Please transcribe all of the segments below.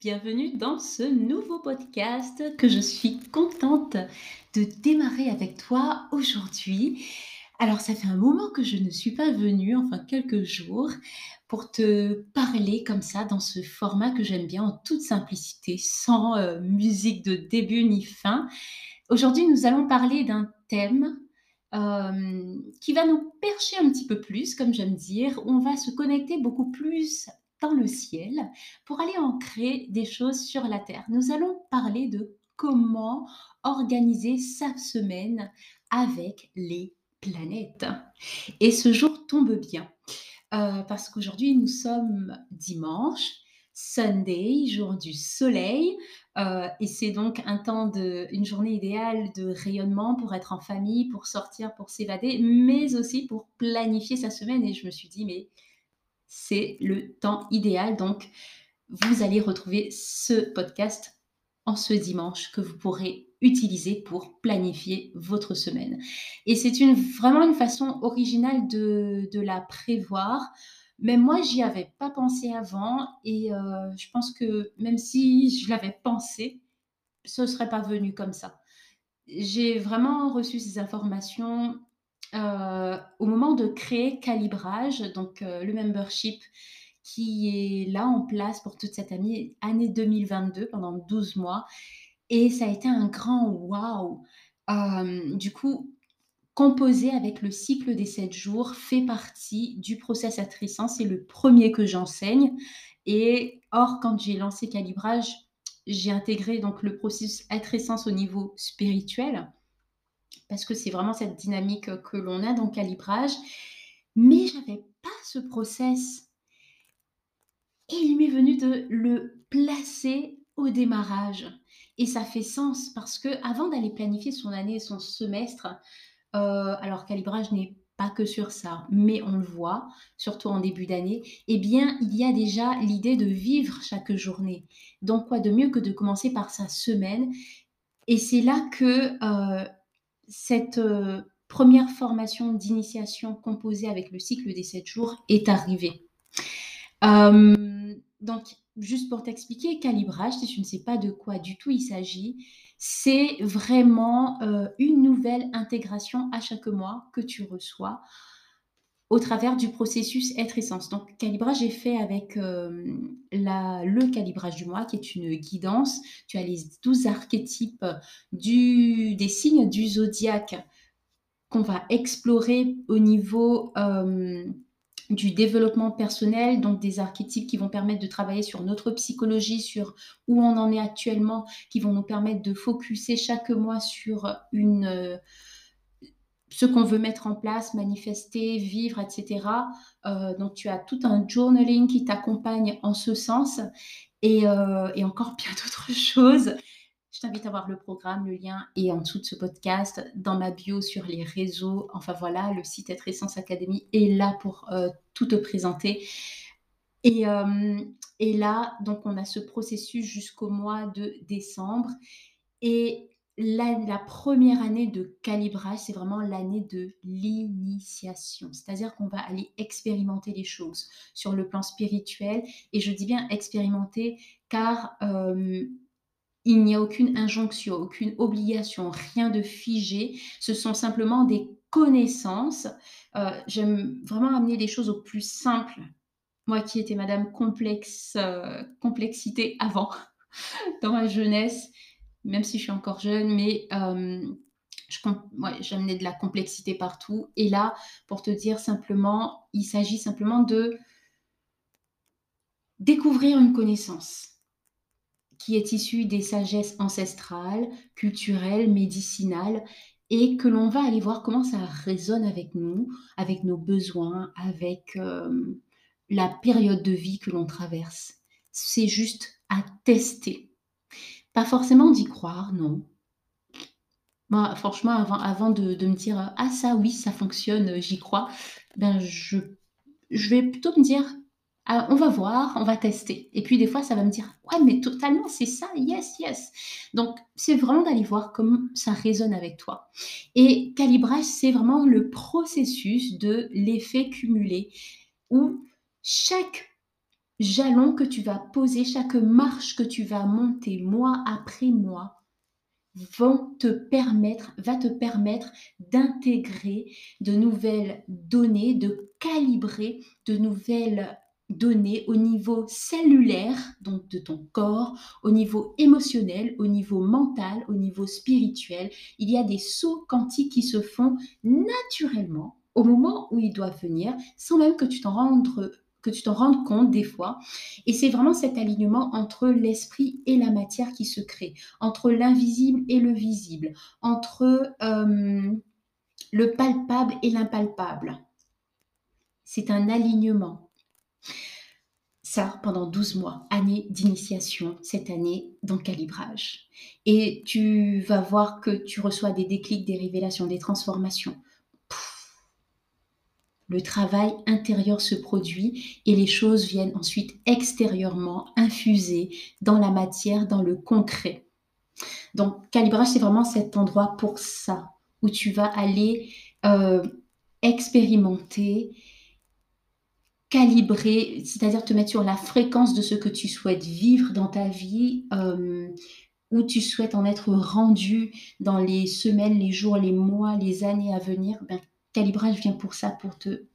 Bienvenue dans ce nouveau podcast que je suis contente de démarrer avec toi aujourd'hui. Alors, ça fait un moment que je ne suis pas venue, enfin quelques jours, pour te parler comme ça dans ce format que j'aime bien en toute simplicité, sans euh, musique de début ni fin. Aujourd'hui, nous allons parler d'un thème euh, qui va nous percher un petit peu plus, comme j'aime dire. On va se connecter beaucoup plus dans le ciel pour aller ancrer des choses sur la terre. Nous allons parler de comment organiser sa semaine avec les planètes. Et ce jour tombe bien euh, parce qu'aujourd'hui nous sommes dimanche. Sunday, jour du soleil, euh, et c'est donc un temps de, une journée idéale de rayonnement pour être en famille, pour sortir, pour s'évader, mais aussi pour planifier sa semaine. Et je me suis dit, mais c'est le temps idéal. Donc, vous allez retrouver ce podcast en ce dimanche que vous pourrez utiliser pour planifier votre semaine. Et c'est une, vraiment une façon originale de, la prévoir. Mais moi, j'y avais pas pensé avant et euh, je pense que même si je l'avais pensé, ce ne serait pas venu comme ça. J'ai vraiment reçu ces informations euh, au moment de créer Calibrage, donc euh, le membership qui est là en place pour toute cette année, année 2022 pendant 12 mois. Et ça a été un grand wow. Euh, du coup, composer avec le cycle des 7 jours fait partie du process attrissant. C'est le premier que j'enseigne. Et or, quand j'ai lancé Calibrage, j'ai intégré donc le processus attrissance au niveau spirituel parce que c'est vraiment cette dynamique que l'on a dans le calibrage. Mais j'avais pas ce process. Et il m'est venu de le placer au démarrage. Et ça fait sens parce que avant d'aller planifier son année et son semestre, euh, alors calibrage n'est pas que sur ça, mais on le voit, surtout en début d'année, eh bien, il y a déjà l'idée de vivre chaque journée. Donc, quoi de mieux que de commencer par sa semaine? Et c'est là que euh, cette euh, première formation d'initiation composée avec le cycle des 7 jours est arrivée. Euh, donc, juste pour t'expliquer, calibrage, si tu ne sais pas de quoi du tout il s'agit, c'est vraiment euh, une nouvelle intégration à chaque mois que tu reçois au travers du processus être essence. Donc, calibrage est fait avec la, le calibrage du mois, qui est une guidance. Tu as les 12 archétypes du, des signes du zodiaque qu'on va explorer au niveau du développement personnel, donc des archétypes qui vont permettre de travailler sur notre psychologie, sur où on en est actuellement, qui vont nous permettre de focuser chaque mois sur une ce qu'on veut mettre en place, manifester, vivre, etc. Euh, donc tu as tout un journaling qui t'accompagne en ce sens et, euh, encore bien d'autres choses. Je t'invite à voir le programme, le lien est en dessous de ce podcast, dans ma bio sur les réseaux. Enfin voilà, le site Être Essence Academy est là pour euh, tout te présenter. Et, et là, donc on a ce processus jusqu'au mois de décembre. Et la, première année de calibrage, c'est vraiment l'année de l'initiation. C'est-à-dire qu'on va aller expérimenter les choses sur le plan spirituel. Et je dis bien expérimenter car euh, il n'y a aucune injonction, aucune obligation, rien de figé. Ce sont simplement des connaissances. Euh, j'aime vraiment amener les choses au plus simple. Moi qui étais madame complexe, euh, complexité avant, dans ma jeunesse, même si je suis encore jeune, mais euh, j'amenais de la complexité partout. Et là, pour te dire simplement, il s'agit simplement de découvrir une connaissance qui est issue des sagesses ancestrales, culturelles, médicinales, et que l'on va aller voir comment ça résonne avec nous, avec nos besoins, avec euh, la période de vie que l'on traverse. C'est juste à tester. Pas forcément d'y croire, non. Moi, franchement, avant, de, me dire ah ça oui, ça fonctionne, j'y crois, ben je, je vais plutôt me dire ah, on va voir, on va tester. Et puis des fois, ça va me dire ouais, mais totalement, c'est ça, yes, yes. Donc c'est vraiment d'aller voir comment ça résonne avec toi. Et calibrage, c'est vraiment le processus de l'effet cumulé où chaque jalon que tu vas poser, chaque marche que tu vas monter mois après mois, vont te permettre, va te permettre d'intégrer de nouvelles données, de calibrer de nouvelles données au niveau cellulaire, donc de ton corps, au niveau émotionnel, au niveau mental, au niveau spirituel. Il y a des sauts quantiques qui se font naturellement au moment où ils doivent venir, sans même que tu t'en rendes que tu t'en rendes compte des fois. Et c'est vraiment cet alignement entre l'esprit et la matière qui se crée, entre l'invisible et le visible, entre euh, le palpable et l'impalpable. C'est un alignement. Ça, pendant 12 mois, année d'initiation, cette année d'encalibrage. Et tu vas voir que tu reçois des déclics, des révélations, des transformations le travail intérieur se produit et les choses viennent ensuite extérieurement infuser dans la matière, dans le concret. Donc, calibrage, c'est vraiment cet endroit pour ça, où tu vas aller euh, expérimenter, calibrer, c'est-à-dire te mettre sur la fréquence de ce que tu souhaites vivre dans ta vie, euh, où tu souhaites en être rendu dans les semaines, les jours, les mois, les années à venir. Ben, calibrage vient pour ça, pour te,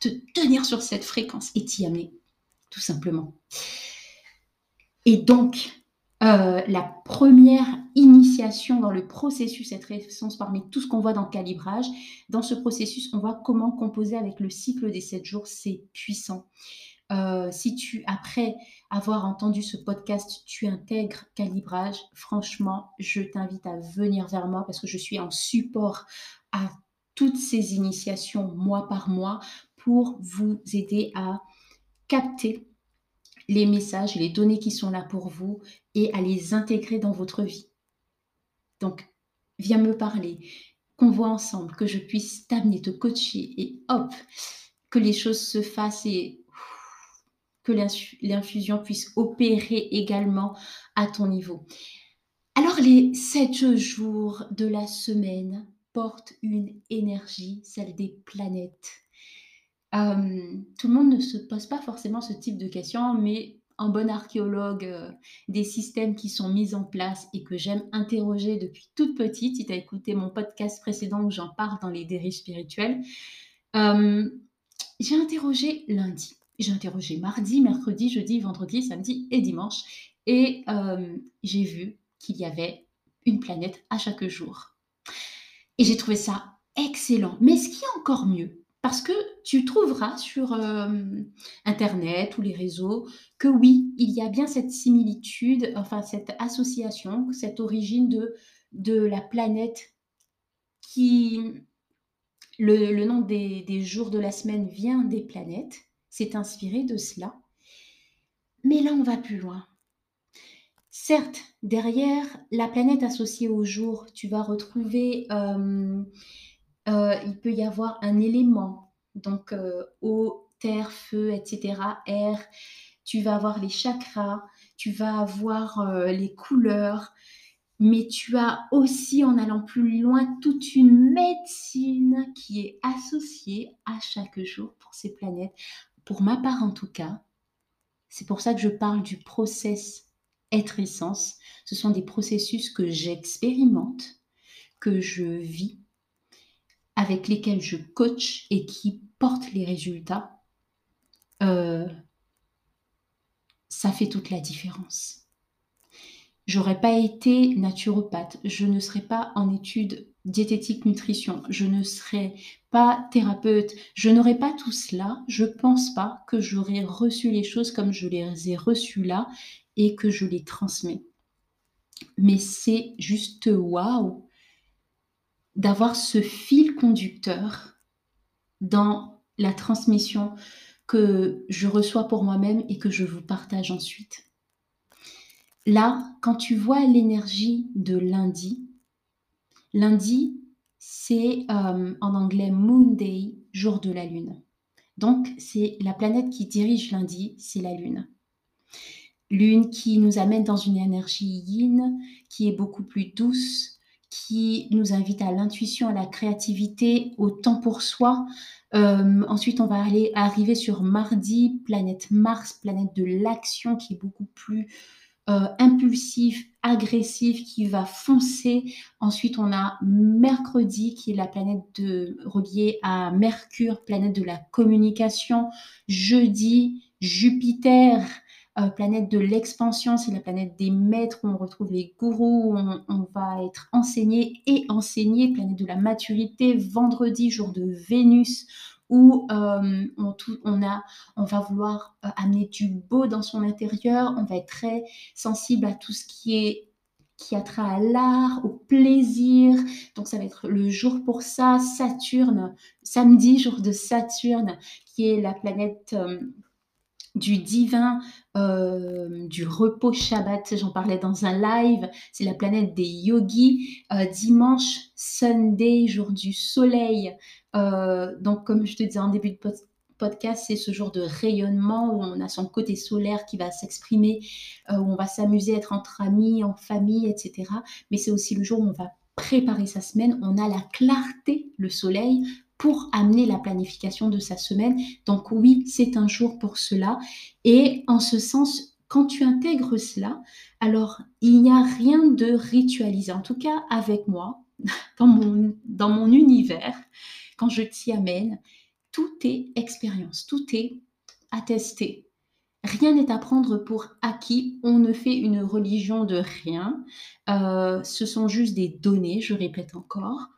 te tenir sur cette fréquence et t'y amener, tout simplement. Et donc, euh, la première initiation dans le processus, cette référence parmi tout ce qu'on voit dans le calibrage, dans ce processus, on voit comment composer avec le cycle des 7 jours, c'est puissant. Euh, si tu, après avoir entendu ce podcast, tu intègres calibrage, franchement, je t'invite à venir vers moi parce que je suis en support à toutes ces initiations mois par mois pour vous aider à capter les messages les données qui sont là pour vous et à les intégrer dans votre vie. Donc, viens me parler, qu'on voit ensemble, que je puisse t'amener, te coacher et hop, que les choses se fassent et que l'infusion puisse opérer également à ton niveau. Alors les sept jours de la semaine, porte une énergie, celle des planètes. Euh, tout le monde ne se pose pas forcément ce type de questions, mais un bon archéologue euh, des systèmes qui sont mis en place et que j'aime interroger depuis toute petite, si tu as écouté mon podcast précédent où j'en parle dans les dérives spirituelles, euh, j'ai interrogé lundi, j'ai interrogé mardi, mercredi, jeudi, vendredi, samedi et dimanche, et j'ai vu qu'il y avait une planète à chaque jour. Et j'ai trouvé ça excellent. Mais ce qui est encore mieux, parce que tu trouveras sur euh, Internet ou les réseaux que oui, il y a bien cette similitude, enfin cette association, cette origine de, la planète qui... Le, nom des, des jours de la semaine vient des planètes, c'est inspiré de cela. Mais là, on va plus loin. Certes, derrière la planète associée au jour, tu vas retrouver, euh, euh, il peut y avoir un élément, donc euh, eau, terre, feu, etc., air. Tu vas avoir les chakras, tu vas avoir les couleurs, mais tu as aussi, en allant plus loin, toute une médecine qui est associée à chaque jour pour ces planètes. Pour ma part, en tout cas, c'est pour ça que je parle du process essence, ce sont des processus que j'expérimente, que je vis, avec lesquels je coach et qui portent les résultats. Euh, ça fait toute la différence. J'aurais pas été naturopathe, je ne serais pas en études diététique nutrition, je ne serais pas thérapeute, je n'aurais pas tout cela, je pense pas que j'aurais reçu les choses comme je les ai reçues là et que je les transmets. Mais c'est juste waouh d'avoir ce fil conducteur dans la transmission que je reçois pour moi-même et que je vous partage ensuite. Là, quand tu vois l'énergie de lundi, lundi, c'est euh, en anglais Moon Day, jour de la Lune. Donc, c'est la planète qui dirige lundi, c'est la Lune. Lune qui nous amène dans une énergie yin, qui est beaucoup plus douce, qui nous invite à l'intuition, à la créativité, au temps pour soi. Euh, ensuite, on va aller arriver sur mardi, planète Mars, planète de l'action qui est beaucoup plus euh, impulsif, agressif, qui va foncer. Ensuite, on a mercredi, qui est la planète de, reliée à Mercure, planète de la communication. Jeudi, Jupiter, euh, planète de l'expansion, c'est la planète des maîtres où on retrouve les gourous, où on, va être enseigné et enseigné, planète de la maturité. Vendredi, jour de Vénus, où euh, on, a, on va vouloir euh, amener du beau dans son intérieur, on va être très sensible à tout ce qui est qui a à l'art, au plaisir. Donc ça va être le jour pour ça. Saturne, samedi, jour de Saturne, qui est la planète du divin, euh, du repos Shabbat, j'en parlais dans un live, c'est la planète des yogis. Euh, dimanche, Sunday, jour du soleil. Euh, donc, comme je te disais en début de podcast, c'est ce jour de rayonnement où on a son côté solaire qui va s'exprimer, où on va s'amuser, être entre amis, en famille, etc. Mais c'est aussi le jour où on va préparer sa semaine. On a la clarté, le soleil, pour amener la planification de sa semaine. Donc oui, c'est un jour pour cela. Et en ce sens, quand tu intègres cela, alors il n'y a rien de ritualisé. En tout cas, avec moi, dans mon, dans mon univers, quand je t'y amène, tout est expérience, tout est attesté. Rien n'est à prendre pour acquis. On ne fait une religion de rien. Euh, ce sont juste des données, je répète encore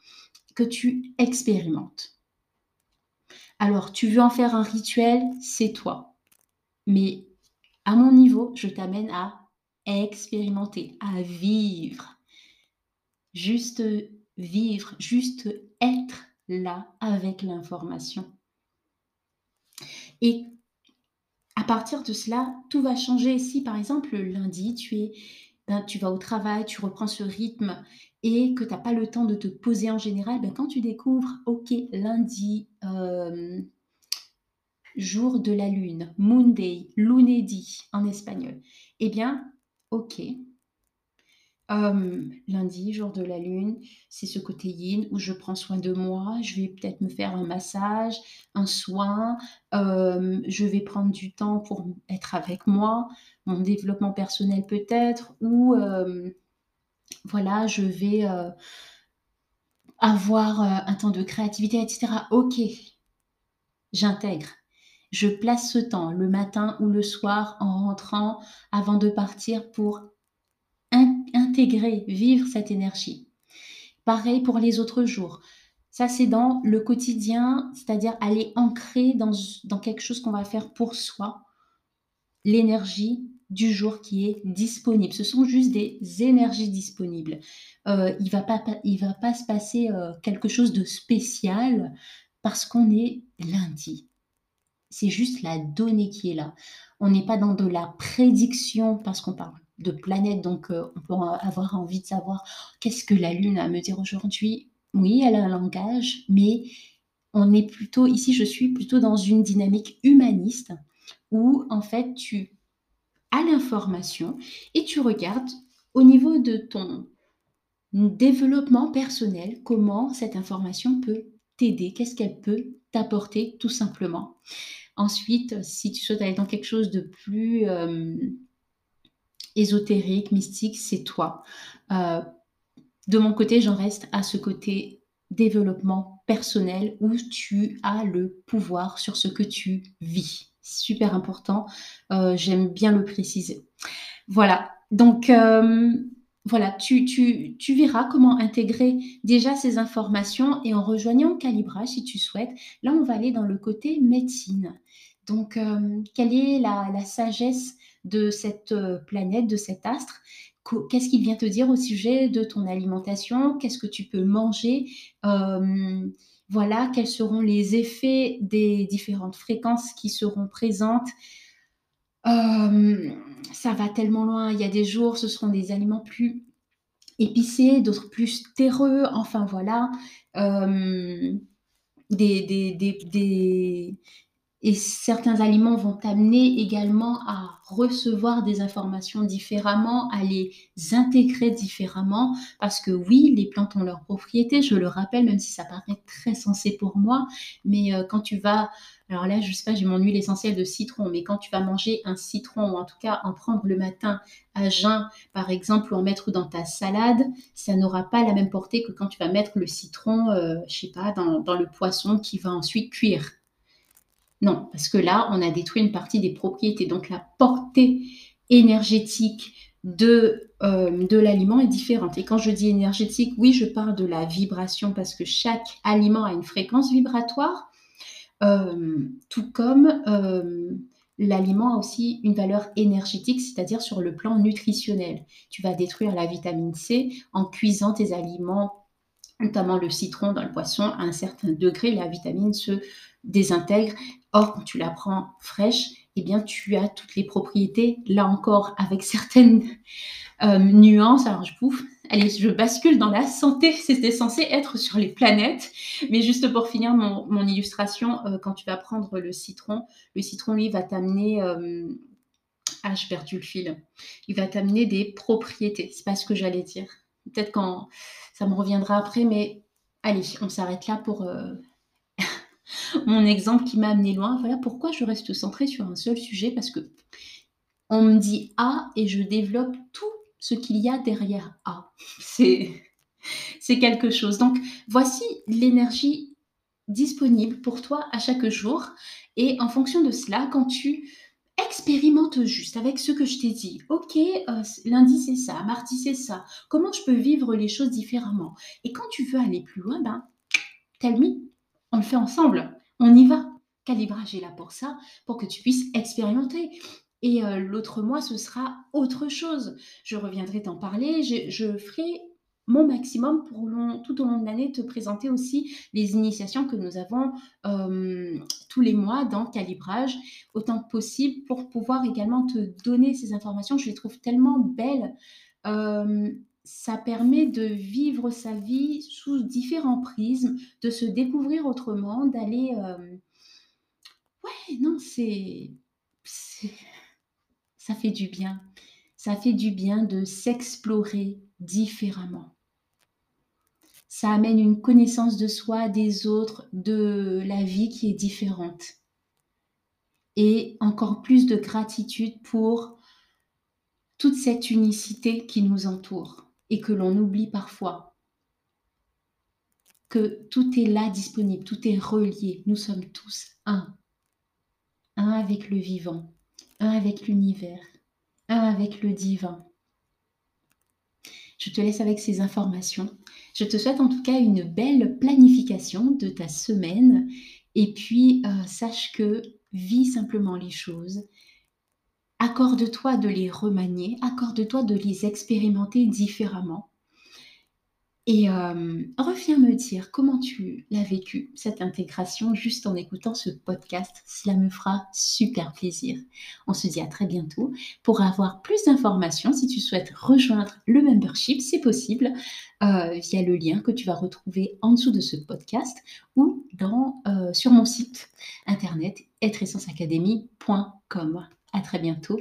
tu expérimentes. Alors, tu veux en faire un rituel, c'est toi. Mais à mon niveau, je t'amène à expérimenter, à vivre. Juste vivre, juste être là avec l'information. Et à partir de cela, tout va changer. Si par exemple lundi, tu es ben, tu vas au travail, tu reprends ce rythme et que tu n'as pas le temps de te poser en général, ben, quand tu découvres, ok, lundi, euh, jour de la lune, Monday, lunedi en espagnol, eh bien, ok, lundi, jour de la lune, c'est ce côté yin où je prends soin de moi. Je vais peut-être me faire un massage, un soin. je vais prendre du temps pour être avec moi, mon développement personnel peut-être, ou voilà, je vais avoir un temps de créativité, etc. Ok, j'intègre. Je place ce temps le matin ou le soir en rentrant avant de partir pour intégrer, vivre cette énergie. Pareil pour les autres jours. Ça, c'est dans le quotidien, c'est-à-dire aller ancrer dans, dans quelque chose qu'on va faire pour soi, l'énergie du jour qui est disponible. Ce sont juste des énergies disponibles. Euh, il ne va, pas, il va pas se passer euh, quelque chose de spécial parce qu'on est lundi. C'est juste la donnée qui est là. On n'est pas dans de la prédiction parce qu'on parle de planètes, donc euh, on peut avoir envie de savoir qu'est-ce que la Lune a à me dire aujourd'hui? Oui, elle a un langage, mais on est plutôt, ici je suis plutôt dans une dynamique humaniste où en fait tu l'information et tu regardes au niveau de ton développement personnel comment cette information peut t'aider, qu'est-ce qu'elle peut t'apporter tout simplement. Ensuite, si tu souhaites aller dans quelque chose de plus euh, ésotérique, mystique, c'est toi. Euh, de mon côté, j'en reste à ce côté développement personnel où tu as le pouvoir sur ce que tu vis. Super important, euh, j'aime bien le préciser. Voilà, donc euh, voilà, tu, tu, tu, verras comment intégrer déjà ces informations et en rejoignant Calibra si tu souhaites. Là, on va aller dans le côté médecine. Donc, quelle est la, la sagesse de cette euh, planète, de cet astre? Qu'est-ce qu'il vient te dire au sujet de ton alimentation? Qu'est-ce que tu peux manger? Euh, Voilà, quels seront les effets des différentes fréquences qui seront présentes euh, Ça va tellement loin. Il y a des jours, ce seront des aliments plus épicés, d'autres plus terreux. Enfin voilà. des, des, et certains aliments vont t'amener également à recevoir des informations différemment, à les intégrer différemment, parce que oui, les plantes ont leurs propriétés, je le rappelle, même si ça paraît très sensé pour moi, mais euh, quand tu vas, alors là, je sais pas, j'ai mon huile essentielle de citron, mais quand tu vas manger un citron, ou en tout cas en prendre le matin à jeun, par exemple, ou en mettre dans ta salade, ça n'aura pas la même portée que quand tu vas mettre le citron, euh, je sais pas, dans le poisson qui va ensuite cuire. Non, parce que là, on a détruit une partie des propriétés. Donc la portée énergétique de, euh, de l'aliment est différente. Et quand je dis énergétique, oui, je parle de la vibration parce que chaque aliment a une fréquence vibratoire, euh, tout comme euh, l'aliment a aussi une valeur énergétique, c'est-à-dire sur le plan nutritionnel. Tu vas détruire la vitamine C en cuisant tes aliments, notamment le citron dans le poisson, à un certain degré, la vitamine se désintègre. Or, quand tu la prends fraîche, eh bien, tu as toutes les propriétés, là encore, avec certaines euh, nuances. Alors, je bouffe. Allez, je bascule dans la santé. C'était censé être sur les planètes. Mais juste pour finir mon, illustration, euh, quand tu vas prendre le citron, le citron, lui, va t'amener... Euh, ah, je perdu le fil. Il va t'amener des propriétés. C'est pas ce que j'allais dire. Peut-être quand ça me reviendra après, mais allez, on s'arrête là pour mon exemple qui m'a amené loin. Voilà pourquoi je reste centrée sur un seul sujet parce que on me dit A et je développe tout ce qu'il y a derrière A. C'est quelque chose. Donc voici l'énergie disponible pour toi à chaque jour et en fonction de cela, quand tu expérimentes juste avec ce que je t'ai dit. Ok, euh, lundi c'est ça, mardi c'est ça. Comment je peux vivre les choses différemment? Et quand tu veux aller plus loin, ben, tell me, on le fait ensemble. On y va. Calibrage est là pour ça, pour que tu puisses expérimenter. Et euh, l'autre mois, ce sera autre chose. Je reviendrai t'en parler. Je, ferai mon maximum pour tout au long de l'année te présenter aussi les initiations que nous avons euh, tous les mois dans Calibrage, autant que possible, pour pouvoir également te donner ces informations. Je les trouve tellement belles. Euh, ça permet de vivre sa vie sous différents prismes, de se découvrir autrement, d'aller... Euh, ouais, non, c'est... Ça fait du bien. Ça fait du bien de s'explorer différemment. Ça amène une connaissance de soi, des autres, de la vie qui est différente. Et encore plus de gratitude pour toute cette unicité qui nous entoure et que l'on oublie parfois que tout est là disponible, tout est relié. Nous sommes tous un. Un avec le vivant, un avec l'univers, un avec le divin. Je te laisse avec ces informations. Je te souhaite en tout cas une belle planification de ta semaine. Et puis, euh, sache que vis simplement les choses Accorde-toi de les remanier, accorde-toi de les expérimenter différemment. Et euh, reviens me dire comment tu l'as vécu, cette intégration, juste en écoutant ce podcast. Cela me fera super plaisir. On se dit à très bientôt. Pour avoir plus d'informations, si tu souhaites rejoindre le membership, c'est possible euh, via le lien que tu vas retrouver en dessous de ce podcast ou euh, sur mon site internet êtreessenceacademy.com. À très bientôt.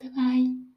Bye bye.